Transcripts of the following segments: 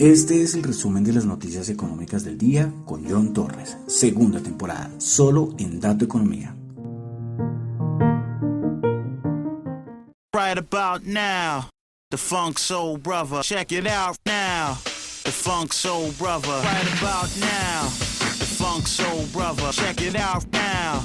Este es el resumen de las noticias económicas del día con John Torres, segunda temporada, solo en Dato Economía. Right about now, the Funk Soul Brother. Check it out now, the Funk Soul Brother. Right about now, the Funk Soul Brother. Check it out now,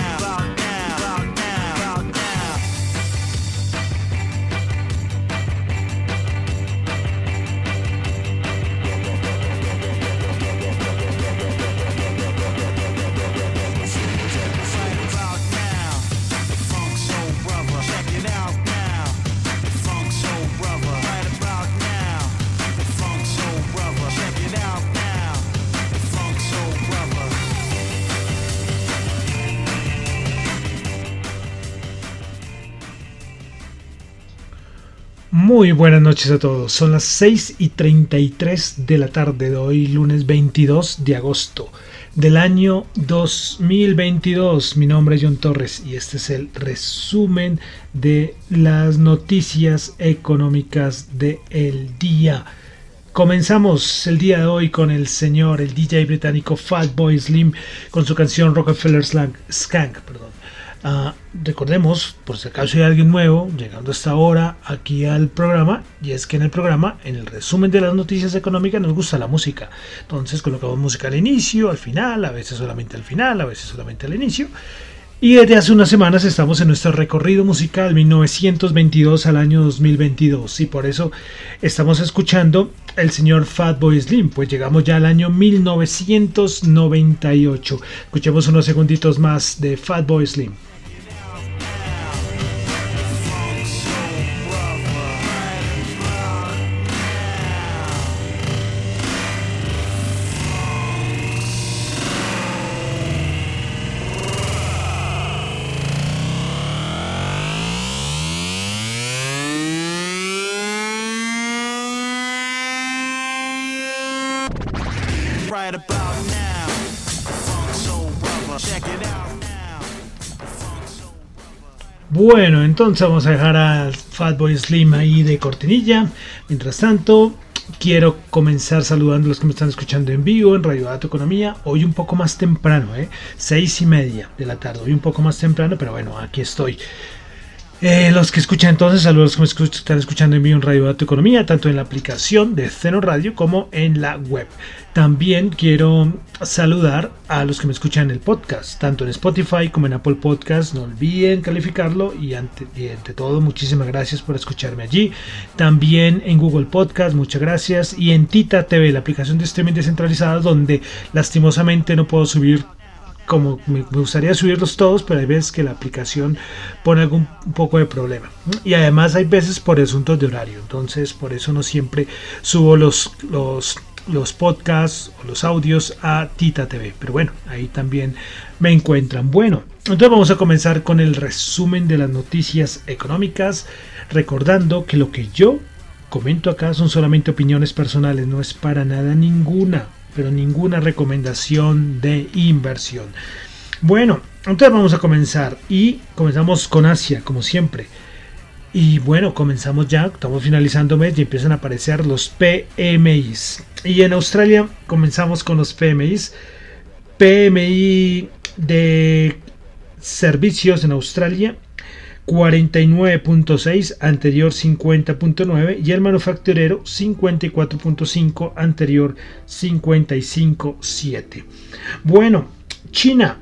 Muy buenas noches a todos. Son las 6 y 33 de la tarde de hoy, lunes 22 de agosto del año 2022. Mi nombre es John Torres y este es el resumen de las noticias económicas del día. Comenzamos el día de hoy con el señor, el DJ británico Fatboy Slim, con su canción Rockefeller Skank. Perdón. Ah, recordemos, por si acaso hay alguien nuevo llegando hasta ahora aquí al programa, y es que en el programa, en el resumen de las noticias económicas, nos gusta la música. Entonces colocamos música al inicio, al final, a veces solamente al final, a veces solamente al inicio. Y desde hace unas semanas estamos en nuestro recorrido musical 1922 al año 2022 y por eso estamos escuchando el señor Fatboy Slim, pues llegamos ya al año 1998. Escuchemos unos segunditos más de Fatboy Slim. Bueno, entonces vamos a dejar al Fatboy Slim ahí de cortinilla. Mientras tanto, quiero comenzar saludando a los que me están escuchando en vivo en Radio Dato Economía. Hoy un poco más temprano, ¿eh? Seis y media de la tarde. Hoy un poco más temprano, pero bueno, aquí estoy. Eh, los que escuchan entonces, saludos a los que me están escuchando en vivo en Radio Dato Economía, tanto en la aplicación de Ceno Radio como en la web. También quiero saludar a los que me escuchan en el podcast, tanto en Spotify como en Apple Podcast. No olviden calificarlo y ante, y ante todo, muchísimas gracias por escucharme allí. También en Google Podcast, muchas gracias. Y en Tita TV, la aplicación de streaming descentralizada, donde lastimosamente no puedo subir como me gustaría subirlos todos, pero hay veces que la aplicación pone algún un poco de problema. Y además hay veces por asuntos de horario. Entonces, por eso no siempre subo los, los, los podcasts o los audios a Tita TV. Pero bueno, ahí también me encuentran. Bueno, entonces vamos a comenzar con el resumen de las noticias económicas, recordando que lo que yo comento acá son solamente opiniones personales, no es para nada ninguna, pero ninguna recomendación de inversión. Bueno, entonces vamos a comenzar y comenzamos con Asia, como siempre. Y bueno, comenzamos ya, estamos finalizando mes y empiezan a aparecer los PMIs. Y en Australia comenzamos con los PMIs. PMI de servicios en Australia 49.6, anterior 50.9 y el manufacturero 54.5, anterior 55.7. Bueno, China.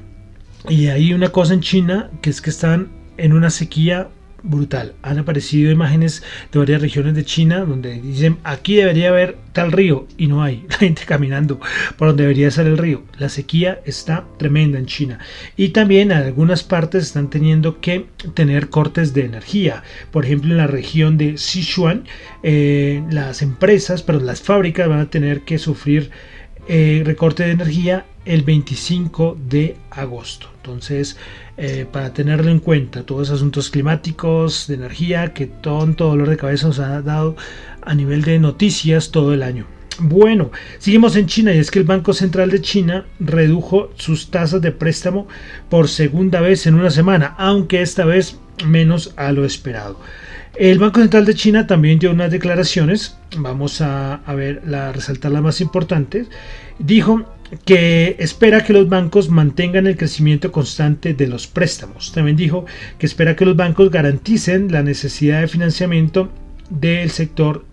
Y hay una cosa en China que es que están en una sequía brutal. Han aparecido imágenes de varias regiones de China donde dicen aquí debería haber tal río y no hay. Gente caminando por donde debería ser el río. La sequía está tremenda en China. Y también algunas partes están teniendo que tener cortes de energía. Por ejemplo, en la región de Sichuan, eh, las empresas, pero las fábricas van a tener que sufrir eh, recorte de energía el 25 de agosto. Entonces, eh, para tenerlo en cuenta, todos los asuntos climáticos, de energía, que todo dolor de cabeza nos ha dado a nivel de noticias todo el año. Bueno, seguimos en China y es que el Banco Central de China redujo sus tasas de préstamo por segunda vez en una semana, aunque esta vez menos a lo esperado. El Banco Central de China también dio unas declaraciones, vamos a, ver, la, resaltar las más importantes. Dijo que espera que los bancos mantengan el crecimiento constante de los préstamos. También dijo que espera que los bancos garanticen la necesidad de financiamiento del sector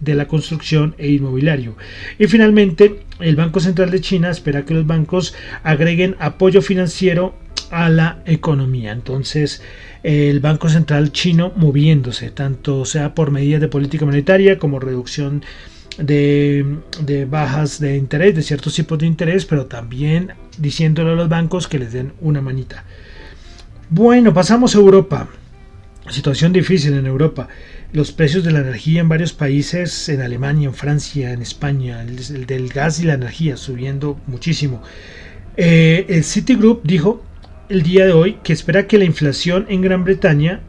de la construcción e inmobiliario. Y finalmente, el Banco Central de China espera que los bancos agreguen apoyo financiero a la economía. Entonces, el Banco Central chino moviéndose, tanto sea por medidas de política monetaria como reducción de, de, bajas de interés, de ciertos tipos de interés, pero también diciéndole a los bancos que les den una manita. Bueno, pasamos a Europa. Situación difícil en Europa los precios de la energía en varios países, en Alemania, en Francia, en España, el, del gas y la energía subiendo muchísimo. Eh, el Citigroup dijo el día de hoy que espera que la inflación en Gran Bretaña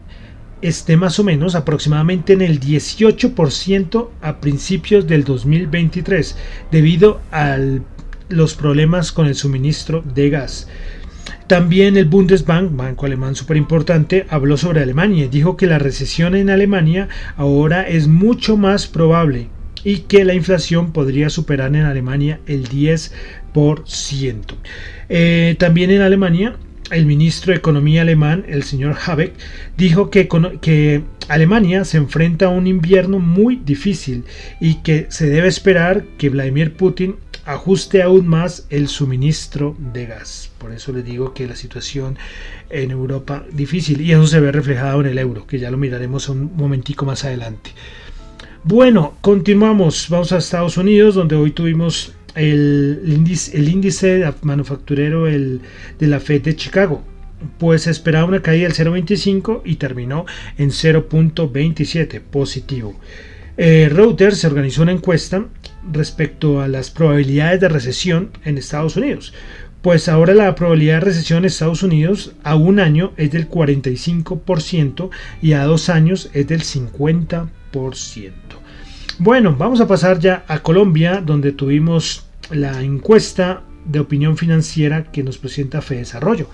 esté más o menos aproximadamente en el 18% a principios del 2023 debido a los problemas con el suministro de gas. También el Bundesbank, banco alemán súper importante, habló sobre Alemania y dijo que la recesión en Alemania ahora es mucho más probable y que la inflación podría superar en Alemania el 10%. Eh, también en Alemania, el ministro de Economía alemán, el señor Habeck, dijo que, que Alemania se enfrenta a un invierno muy difícil y que se debe esperar que Vladimir Putin ajuste aún más el suministro de gas. Por eso les digo que la situación en Europa difícil y eso se ve reflejado en el euro, que ya lo miraremos un momentico más adelante. Bueno, continuamos, vamos a Estados Unidos, donde hoy tuvimos el índice, el índice manufacturero el, de la Fed de Chicago. Pues esperaba una caída del 0.25 y terminó en 0.27 positivo. Eh, Reuters se organizó una encuesta respecto a las probabilidades de recesión en Estados Unidos. Pues ahora la probabilidad de recesión en Estados Unidos a un año es del 45% y a dos años es del 50%. Bueno, vamos a pasar ya a Colombia, donde tuvimos la encuesta de opinión financiera que nos presenta Fede Desarrollo.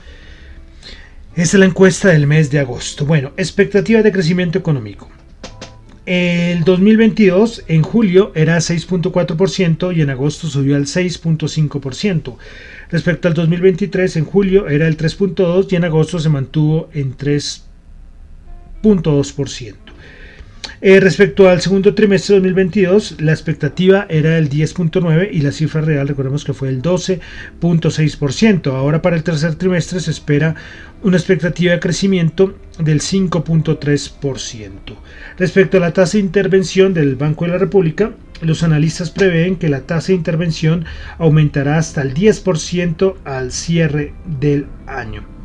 Esta es la encuesta del mes de agosto. Bueno, expectativa de crecimiento económico. El 2022 en julio era 6.4% y en agosto subió al 6.5%. Respecto al 2023 en julio era el 3.2 y en agosto se mantuvo en 3.2%. Eh, respecto al segundo trimestre de 2022, la expectativa era el 10.9 y la cifra real, recordemos que fue el 12.6%. Ahora para el tercer trimestre se espera una expectativa de crecimiento del 5.3%. Respecto a la tasa de intervención del Banco de la República, los analistas prevén que la tasa de intervención aumentará hasta el 10% al cierre del año.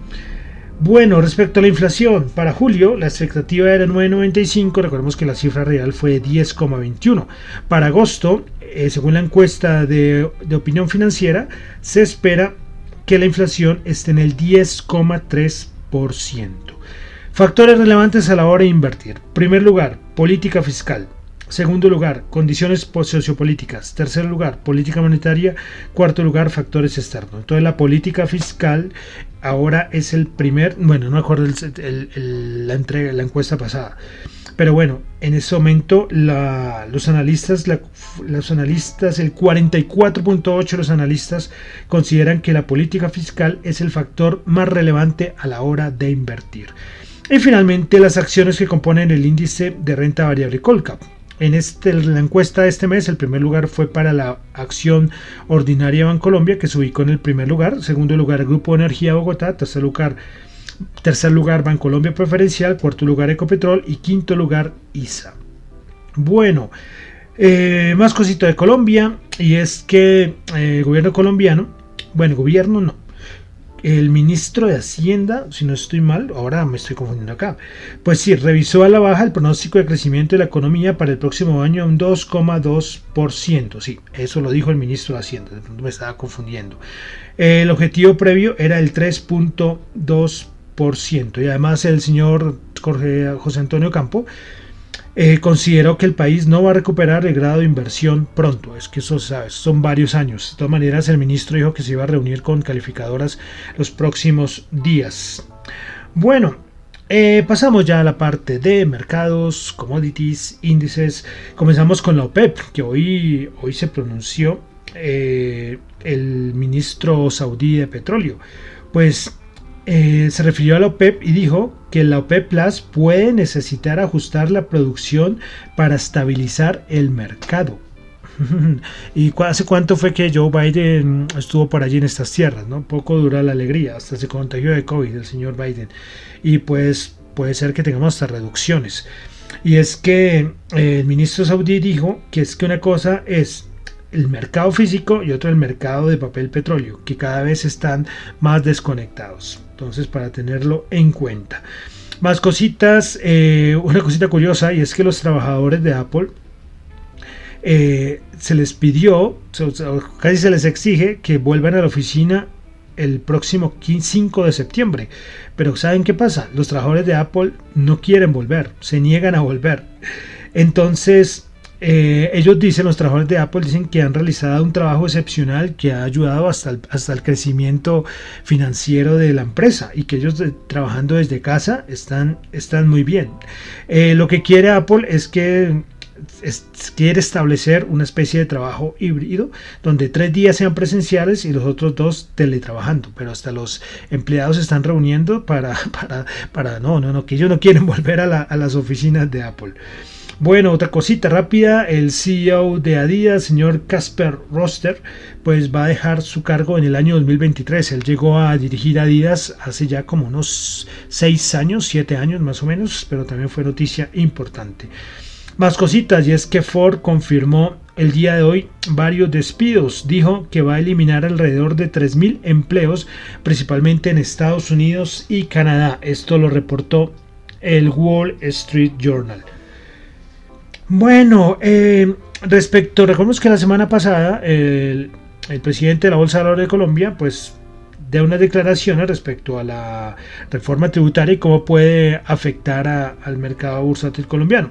Bueno, respecto a la inflación, para julio la expectativa era 9,95, recordemos que la cifra real fue 10,21. Para agosto, eh, según la encuesta de, de opinión financiera, se espera que la inflación esté en el 10,3%. Factores relevantes a la hora de invertir. Primer lugar, política fiscal. Segundo lugar, condiciones sociopolíticas. Tercer lugar, política monetaria. Cuarto lugar, factores externos. Entonces la política fiscal ahora es el primer, bueno, no acuerdo la entrega, la encuesta pasada. Pero bueno, en ese momento los analistas, los analistas, el 44.8 de los analistas consideran que la política fiscal es el factor más relevante a la hora de invertir. Y finalmente las acciones que componen el índice de renta variable Colcap. En este, la encuesta de este mes, el primer lugar fue para la acción ordinaria Bancolombia, que se ubicó en el primer lugar. Segundo lugar, Grupo Energía Bogotá. Tercer lugar, tercer lugar Bancolombia Preferencial. Cuarto lugar, Ecopetrol. Y quinto lugar, ISA. Bueno, eh, más cosito de Colombia. Y es que el eh, gobierno colombiano, bueno, gobierno no, el ministro de Hacienda, si no estoy mal, ahora me estoy confundiendo acá, pues sí, revisó a la baja el pronóstico de crecimiento de la economía para el próximo año a un 2,2%. Sí, eso lo dijo el ministro de Hacienda, de pronto me estaba confundiendo. El objetivo previo era el 3.2%. Y además el señor José Antonio Campo eh, consideró que el país no va a recuperar el grado de inversión pronto. Es que eso ¿sabes? son varios años. De todas maneras, el ministro dijo que se iba a reunir con calificadoras los próximos días. Bueno, eh, pasamos ya a la parte de mercados, commodities, índices. Comenzamos con la OPEP, que hoy, hoy se pronunció eh, el ministro saudí de petróleo. Pues se refirió a la OPEP y dijo que la OPEP Plus puede necesitar ajustar la producción para estabilizar el mercado. ¿Y hace cuánto fue que Joe Biden estuvo por allí en estas tierras? ¿no? Poco dura la alegría, hasta se contagió de COVID el señor Biden. Y pues puede ser que tengamos hasta reducciones. Y es que eh, el ministro saudí dijo que es que una cosa es el mercado físico y otro el mercado de papel petróleo, que cada vez están más desconectados. Entonces, para tenerlo en cuenta. Más cositas, eh, una cosita curiosa, y es que los trabajadores de Apple eh, se les pidió, casi se les exige que vuelvan a la oficina el próximo 5 de septiembre. Pero ¿saben qué pasa? Los trabajadores de Apple no quieren volver, se niegan a volver. Entonces, eh, ellos dicen, los trabajadores de Apple dicen que han realizado un trabajo excepcional que ha ayudado hasta el, hasta el crecimiento financiero de la empresa y que ellos trabajando desde casa están, están muy bien. Eh, lo que quiere Apple es que quiere establecer una especie de trabajo híbrido donde tres días sean presenciales y los otros dos teletrabajando pero hasta los empleados se están reuniendo para para, para no no no que ellos no quieren volver a las oficinas de Apple bueno, otra cosita rápida, el CEO de Adidas, señor Casper Roster, pues va a dejar su cargo en el año 2023. Él llegó a dirigir Adidas hace ya como unos 6 años, 7 años más o menos, pero también fue noticia importante. Más cositas, y es que Ford confirmó el día de hoy varios despidos. Dijo que va a eliminar alrededor de 3.000 empleos, principalmente en Estados Unidos y Canadá. Esto lo reportó el Wall Street Journal. Bueno, eh, respecto, recordemos que la semana pasada el, presidente de la Bolsa de Valores de Colombia, pues de unas declaraciones respecto a la reforma tributaria y cómo puede afectar al mercado bursátil colombiano.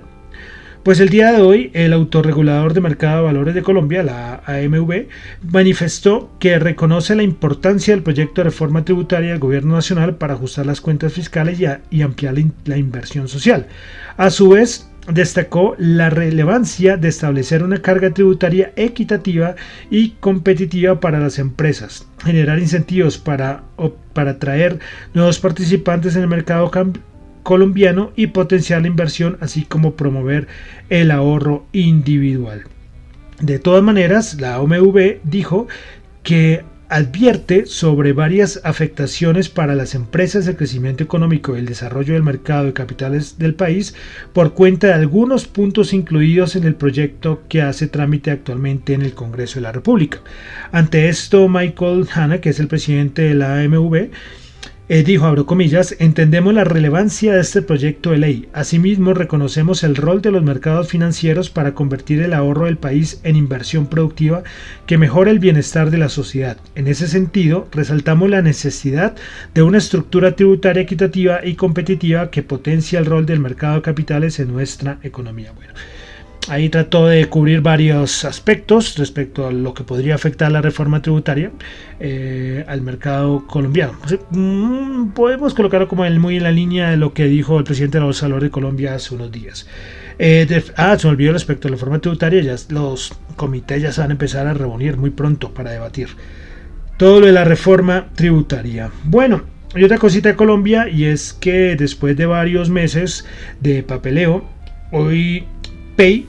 Pues el día de hoy, el autorregulador de mercado de valores de Colombia, la AMV, manifestó que reconoce la importancia del proyecto de reforma tributaria del gobierno nacional para ajustar las cuentas fiscales y, y ampliar la inversión social. A su vez, destacó la relevancia de establecer una carga tributaria equitativa y competitiva para las empresas, generar incentivos para, para atraer nuevos participantes en el mercado colombiano y potenciar la inversión, así como promover el ahorro individual. De todas maneras, la OMV dijo que advierte sobre varias afectaciones para las empresas, el crecimiento económico y el desarrollo del mercado de capitales del país por cuenta de algunos puntos incluidos en el proyecto que hace trámite actualmente en el Congreso de la República. Ante esto, Michael Hanna, que es el presidente de la AMV, eh, dijo, abro comillas, entendemos la relevancia de este proyecto de ley. Asimismo, reconocemos el rol de los mercados financieros para convertir el ahorro del país en inversión productiva que mejora el bienestar de la sociedad. En ese sentido, resaltamos la necesidad de una estructura tributaria equitativa y competitiva que potencia el rol del mercado de capitales en nuestra economía. Bueno, Ahí trató de cubrir varios aspectos respecto a lo que podría afectar la reforma tributaria eh, al mercado colombiano. Mm, podemos colocarlo como muy en la línea de lo que dijo el presidente de la Bolsa de Colombia hace unos días. Eh, ah, se me olvidó respecto a la reforma tributaria, ya los comités ya se van a empezar a reunir muy pronto para debatir todo lo de la reforma tributaria. Bueno, y otra cosita de Colombia y es que después de varios meses de papeleo, hoy Pay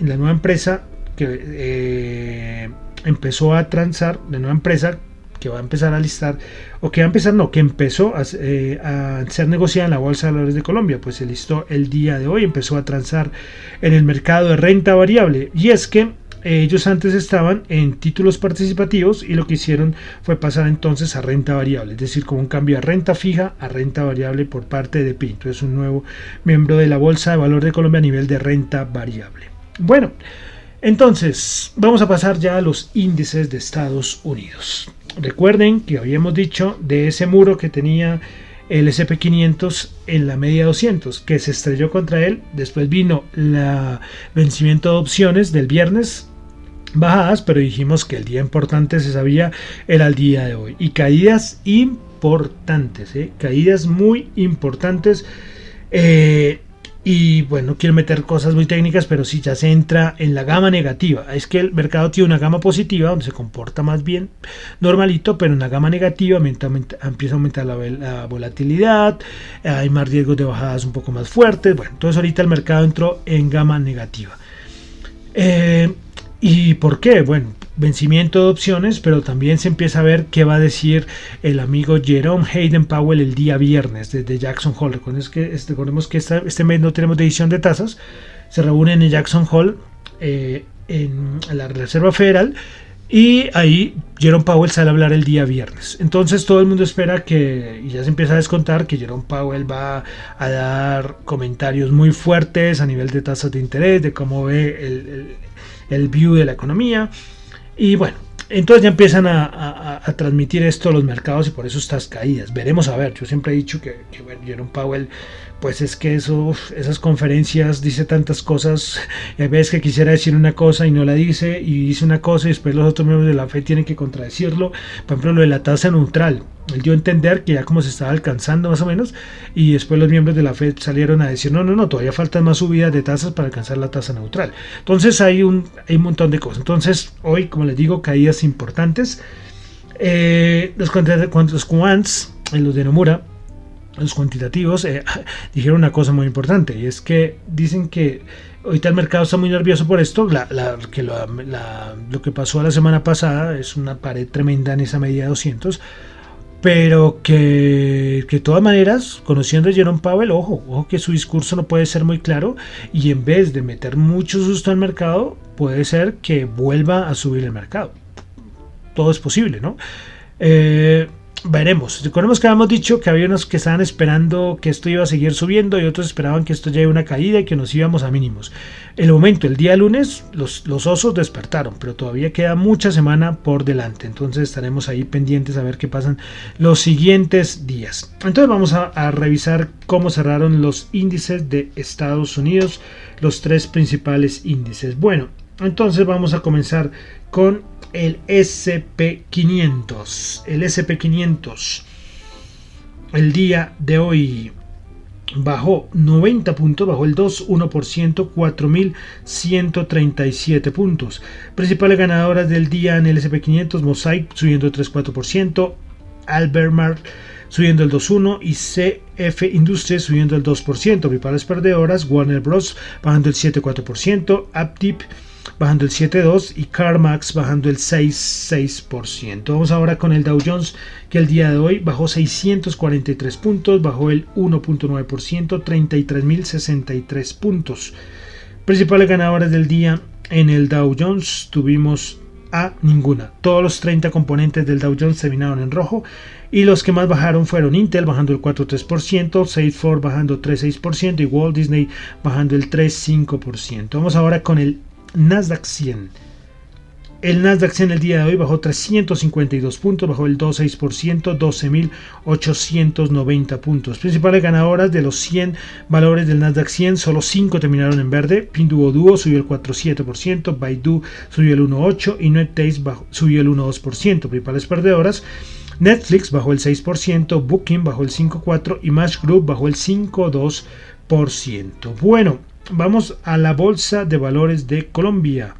la nueva empresa que eh, empezó a transar, la nueva empresa que va a empezar a listar, o que va a empezar, no, que empezó a, eh, a, ser negociada en la Bolsa de Valores de Colombia, pues se listó el día de hoy, empezó a transar en el mercado de renta variable. Y es que Ellos antes estaban en títulos participativos y lo que hicieron fue pasar entonces a renta variable, es decir, como un cambio de renta fija a renta variable por parte de Pinto. Es un nuevo miembro de la Bolsa de Valor de Colombia a nivel de renta variable. Bueno, entonces vamos a pasar ya a los índices de Estados Unidos. Recuerden que habíamos dicho de ese muro que tenía el SP500 en la media 200 que se estrelló contra él. Después vino el vencimiento de opciones del viernes bajadas, pero dijimos que el día importante se sabía era el día de hoy. Y caídas importantes, ¿eh? caídas muy importantes. Eh, y bueno, no quiero meter cosas muy técnicas, pero si ya se entra en la gama negativa. Es que el mercado tiene una gama positiva donde se comporta más bien normalito, pero en la gama negativa empieza a aumentar la, volatilidad, hay más riesgos de bajadas un poco más fuertes. Bueno, entonces ahorita el mercado entró en gama negativa. Eh, ¿Y por qué? Bueno, vencimiento de opciones, pero también se empieza a ver qué va a decir el amigo Jerome Hayden Powell el día viernes desde Jackson Hole. Recordemos que, este, recordemos que este mes no tenemos decisión de tasas, se reúnen en Jackson Hole eh, en la Reserva Federal y ahí Jerome Powell sale a hablar el día viernes. Entonces todo el mundo espera que, y ya se empieza a descontar, que Jerome Powell va a dar comentarios muy fuertes a nivel de tasas de interés, de cómo ve el el view de la economía. Y bueno, entonces ya empiezan a, transmitir esto los mercados y por eso estas caídas. Veremos a ver. Yo siempre he dicho que, que Jerome Powell pues es que esas conferencias dice tantas cosas, hay veces que quisiera decir una cosa y no la dice, y dice una cosa y después los otros miembros de la FED tienen que contradecirlo. Por ejemplo, lo de la tasa neutral. Él dio a entender que ya como se estaba alcanzando más o menos, y después los miembros de la FED salieron a decir, no, no, no, todavía faltan más subidas de tasas para alcanzar la tasa neutral. Entonces hay un, hay un montón de cosas. Entonces, hoy, como les digo, caídas importantes. Eh, los, los quants, en los de Nomura, los cuantitativos eh, dijeron una cosa muy importante y es que dicen que ahorita el mercado está muy nervioso por esto, que lo que pasó la semana pasada es una pared tremenda en esa medida de 200, pero que, que de todas maneras, conociendo a Jerome Powell, ojo, ojo que su discurso no puede ser muy claro y en vez de meter mucho susto al mercado, puede ser que vuelva a subir el mercado. Todo es posible, ¿no? Eh, veremos. Recordemos que habíamos dicho que había unos que estaban esperando que esto iba a seguir subiendo y otros esperaban que esto ya una caída y que nos íbamos a mínimos. El momento, el día lunes, los, los osos despertaron, pero todavía queda mucha semana por delante. Entonces estaremos ahí pendientes a ver qué pasan los siguientes días. Entonces vamos a, a revisar cómo cerraron los índices de Estados Unidos, los tres principales índices. Bueno, entonces vamos a comenzar con el SP500. El SP500 el día de hoy bajó 90 puntos, bajó el 2,1%, 4.137 puntos. Principales ganadoras del día en el SP500, Mosaic subiendo 3,4%, Albermar subiendo el 2,1% y CF Industries subiendo el 2%. Principales perdedoras, Warner Bros. bajando el 7,4%, Aptip bajando el 7,2% y CarMax bajando el 6,6%. Vamos ahora con el Dow Jones que el día de hoy bajó 643 puntos, bajó el 1.9%, 33.063 puntos. Principales ganadores del día en el Dow Jones tuvimos a ninguna. Todos los 30 componentes del Dow Jones terminaron en rojo y los que más bajaron fueron Intel bajando el 4.3%, Salesforce bajando 3.6% y Walt Disney bajando el 3.5%. Vamos ahora con el Nasdaq 100. El Nasdaq 100 el día de hoy bajó 352 puntos, bajó el 2,6%, 12.890 puntos. Principales ganadoras de los 100 valores del Nasdaq 100, solo 5 terminaron en verde. Pinduoduo subió el 4,7%, Baidu subió el 1,8% y NetEase subió el 1,2%. Principales perdedoras. Netflix bajó el 6%, Booking bajó el 5,4% y Match Group bajó el 5,2%. Bueno, Vamos a la Bolsa de Valores de Colombia.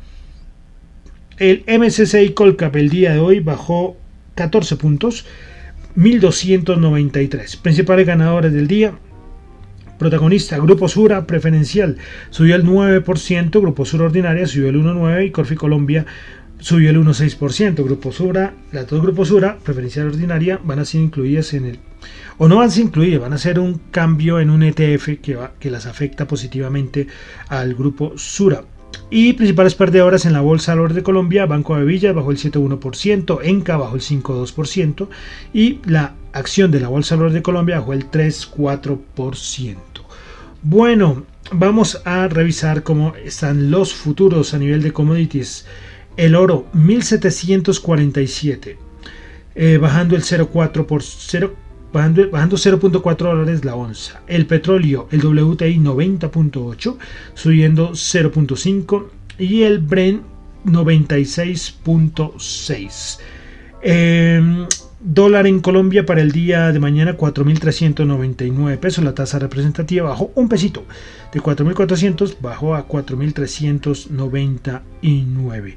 El MSCI Colcap el día de hoy bajó 14 puntos, 1293. Principales ganadores del día. Protagonista, Grupo Sura preferencial subió el 9%, Grupo Sura ordinaria subió el 1,9% y Corfi Colombia subió el 1,6%. Grupo Sura, las dos Grupos Sura, preferencial ordinaria, van a ser incluidas en el o no van a incluir, van a hacer un cambio en un ETF que, que las afecta positivamente al grupo Sura. Y principales perdedoras en la Bolsa de de Colombia, Banco de Villa bajó el 7,1%, Enca bajó el 5,2% y la acción de la Bolsa de de Colombia bajó el 3,4%. Bueno, vamos a revisar cómo están los futuros a nivel de commodities. El oro 1747, eh, bajando el 0,4 por 0 bajando, 0.4 dólares la onza. El petróleo, el WTI 90.8, subiendo 0.5 y el Brent 96.6. Em, dólar en Colombia para el día de mañana 4.399 pesos. La tasa representativa bajó un pesito. De 4.400 bajó a 4.399.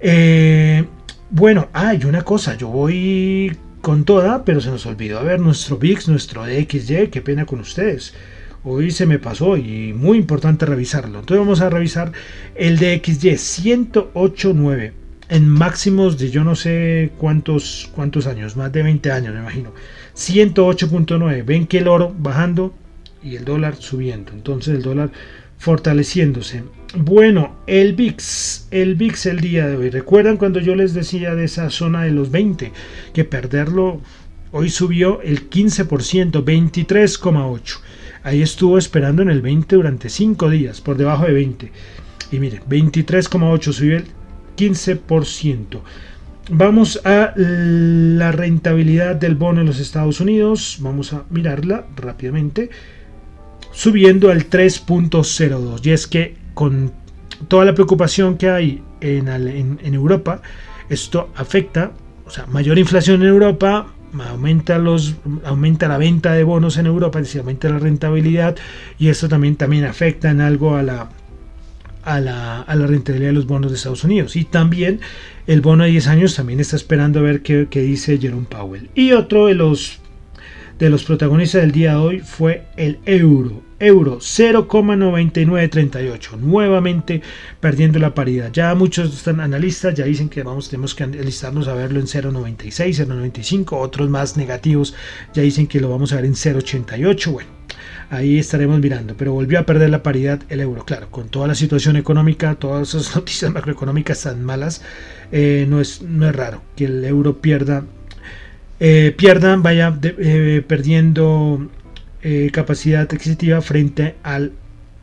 Eh, bueno, hay una cosa. Yo voy con toda, pero se nos olvidó ver nuestro VIX, nuestro DXY, qué pena con ustedes. Hoy se me pasó y muy importante revisarlo. Entonces vamos a revisar el DXY 1089 en máximos de yo no sé cuántos cuántos años, más de 20 años me imagino. 108.9. Ven que el oro bajando y el dólar subiendo. Entonces el dólar fortaleciéndose. Bueno, el VIX, el VIX el día de hoy. ¿Recuerdan cuando yo les decía de esa zona de los 20? Que perderlo hoy subió el 15%, 23,8. Ahí estuvo esperando en el 20 durante 5 días, por debajo de 20. Y mire, 23,8 subió el 15%. Vamos a la rentabilidad del bono en los Estados Unidos. Vamos a mirarla rápidamente subiendo al 3.02. Y es que con toda la preocupación que hay en, Europa, esto afecta, o sea, mayor inflación en Europa, aumenta los aumenta la venta de bonos en Europa, es decir, aumenta la rentabilidad y esto también también afecta en algo a la a la, a la rentabilidad de los bonos de Estados Unidos y también el bono de 10 años también está esperando a ver qué, qué dice Jerome Powell y otro de los de los protagonistas del día de hoy fue el euro. Euro 0,9938, nuevamente perdiendo la paridad. Ya muchos analistas ya dicen que vamos, tenemos que alistarnos a verlo en 0,96, 0,95, otros más negativos ya dicen que lo vamos a ver en 0,88. Bueno, ahí estaremos mirando, pero volvió a perder la paridad el euro. Claro, con toda la situación económica, todas esas noticias macroeconómicas tan malas, eh, no, es, no es raro que el euro pierda eh, pierdan, vaya eh, perdiendo eh, capacidad adquisitiva frente al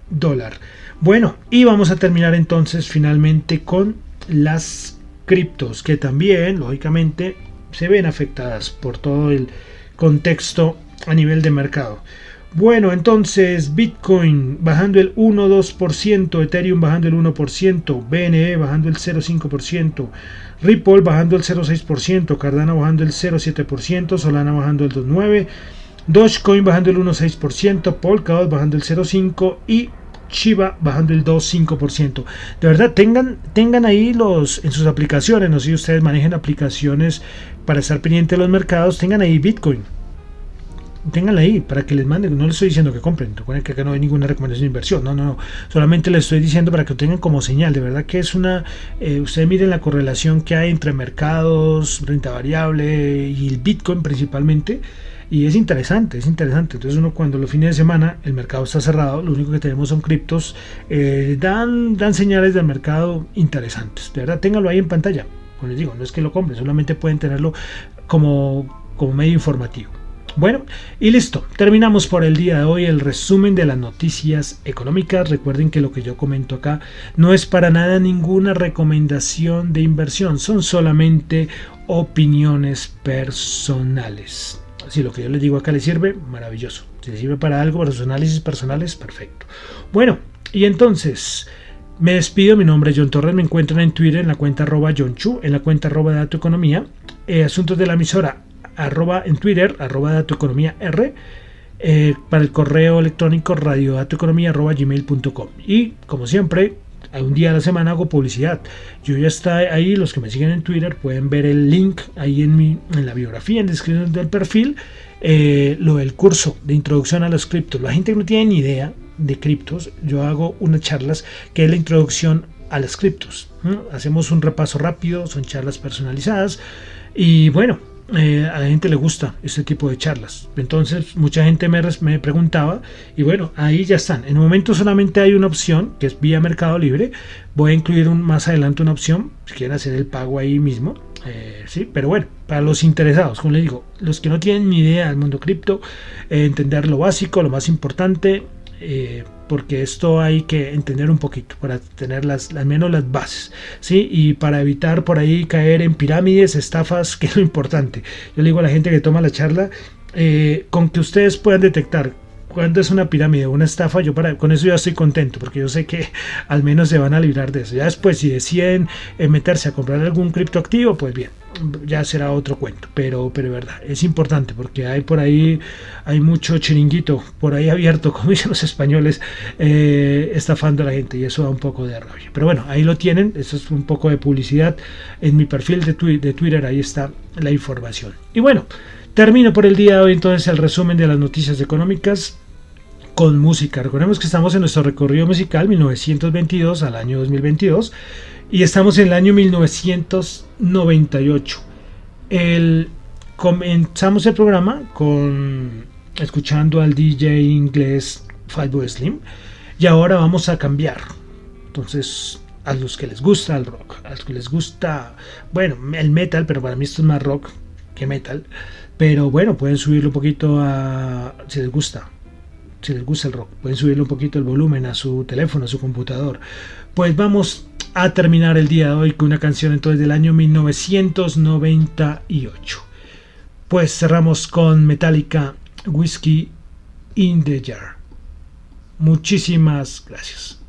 dólar. Bueno, y vamos a terminar entonces finalmente con las criptos, que también, lógicamente, se ven afectadas por todo el contexto a nivel de mercado. Bueno, entonces Bitcoin bajando el 1,2%, Ethereum bajando el 1%, BNE bajando el 0,5%, Ripple bajando el 0,6%, Cardano bajando el 0,7%, Solana bajando el 2,9%, Dogecoin bajando el 1,6%, Polkadot bajando el 0,5% y Shiba bajando el 2,5%. De verdad, tengan, tengan ahí los en sus aplicaciones, no sé si ustedes manejen aplicaciones para estar pendientes de los mercados, tengan ahí Bitcoin ténganla ahí para que les manden. No les estoy diciendo que compren, recuerden que acá no hay ninguna recomendación de inversión. No, no, no. Solamente les estoy diciendo para que lo tengan como señal. De verdad que es una. Eh, ustedes miren la correlación que hay entre mercados, renta variable y el Bitcoin principalmente. Y es interesante, es interesante. Entonces uno cuando los fines de semana el mercado está cerrado, lo único que tenemos son criptos, eh, dan, dan señales del mercado interesantes. De verdad, ténganlo ahí en pantalla. Como les digo, no es que lo compren, solamente pueden tenerlo como, como medio informativo. Bueno, y listo. Terminamos por el día de hoy el resumen de las noticias económicas. Recuerden que lo que yo comento acá no es para nada ninguna recomendación de inversión, son solamente opiniones personales. Si lo que yo les digo acá les sirve, maravilloso. Si les sirve para algo, para sus análisis personales, perfecto. Bueno, y entonces... Me despido, mi nombre es John Torres, me encuentran en Twitter en la cuenta arroba John Chu, en la cuenta arroba Dato Economía, eh, asuntos de la emisora arroba en Twitter, arroba datoeconomía R, eh, para el correo electrónico radiodatoeconomía arroba gmail.com. Y como siempre, un día a la semana hago publicidad. Yo ya está ahí, los que me siguen en Twitter pueden ver el link ahí en, mi, en la biografía, en descripción del perfil, eh, lo del curso de introducción a los criptos. La gente que no tiene ni idea de criptos, yo hago unas charlas que es la introducción a las criptos. Hacemos un repaso rápido, son charlas personalizadas y bueno, eh, a la gente le gusta este tipo de charlas. Entonces, mucha gente me, me, preguntaba y bueno, ahí ya están. En el momento solamente hay una opción que es vía Mercado Libre. Voy a incluir un, más adelante una opción si quieren hacer el pago ahí mismo. Eh, sí, pero bueno, para los interesados, como les digo, los que no tienen ni idea del mundo cripto, eh, entender lo básico, lo más importante, porque esto hay que entender un poquito para tener las, al menos las bases, ¿sí? Y para evitar por ahí caer en pirámides, estafas, que es lo importante. Yo le digo a la gente que toma la charla, con que ustedes puedan detectar cuando es una pirámide una estafa, yo para, con eso ya estoy contento, porque yo sé que al menos se van a librar de eso. Ya después, si deciden eh, meterse a comprar algún criptoactivo, pues bien, ya será otro cuento. Pero, pero verdad, es importante porque hay por ahí, hay mucho chiringuito por ahí abierto, como dicen los españoles, eh, estafando a la gente y eso da un poco de rabia. Pero bueno, ahí lo tienen, eso es un poco de publicidad. En mi perfil de, de Twitter, ahí está la información. Y bueno. Termino por el día de hoy entonces el resumen de las noticias económicas con música. Recordemos que estamos en nuestro recorrido musical 1922 al año 2022 y estamos en el año 1998. El, comenzamos el programa con escuchando al DJ inglés Fatboy Slim y ahora vamos a cambiar. Entonces, a los que les gusta el rock, a los que les gusta, bueno, el metal, pero para mí esto es más rock que metal. Pero bueno, pueden subirlo un poquito a si les gusta si les gusta el rock, pueden subirle un poquito el volumen a su teléfono, a su computador. Pues vamos a terminar el día de hoy con una canción entonces del año 1998. Pues cerramos con Metallica Whiskey in the Jar. Muchísimas gracias.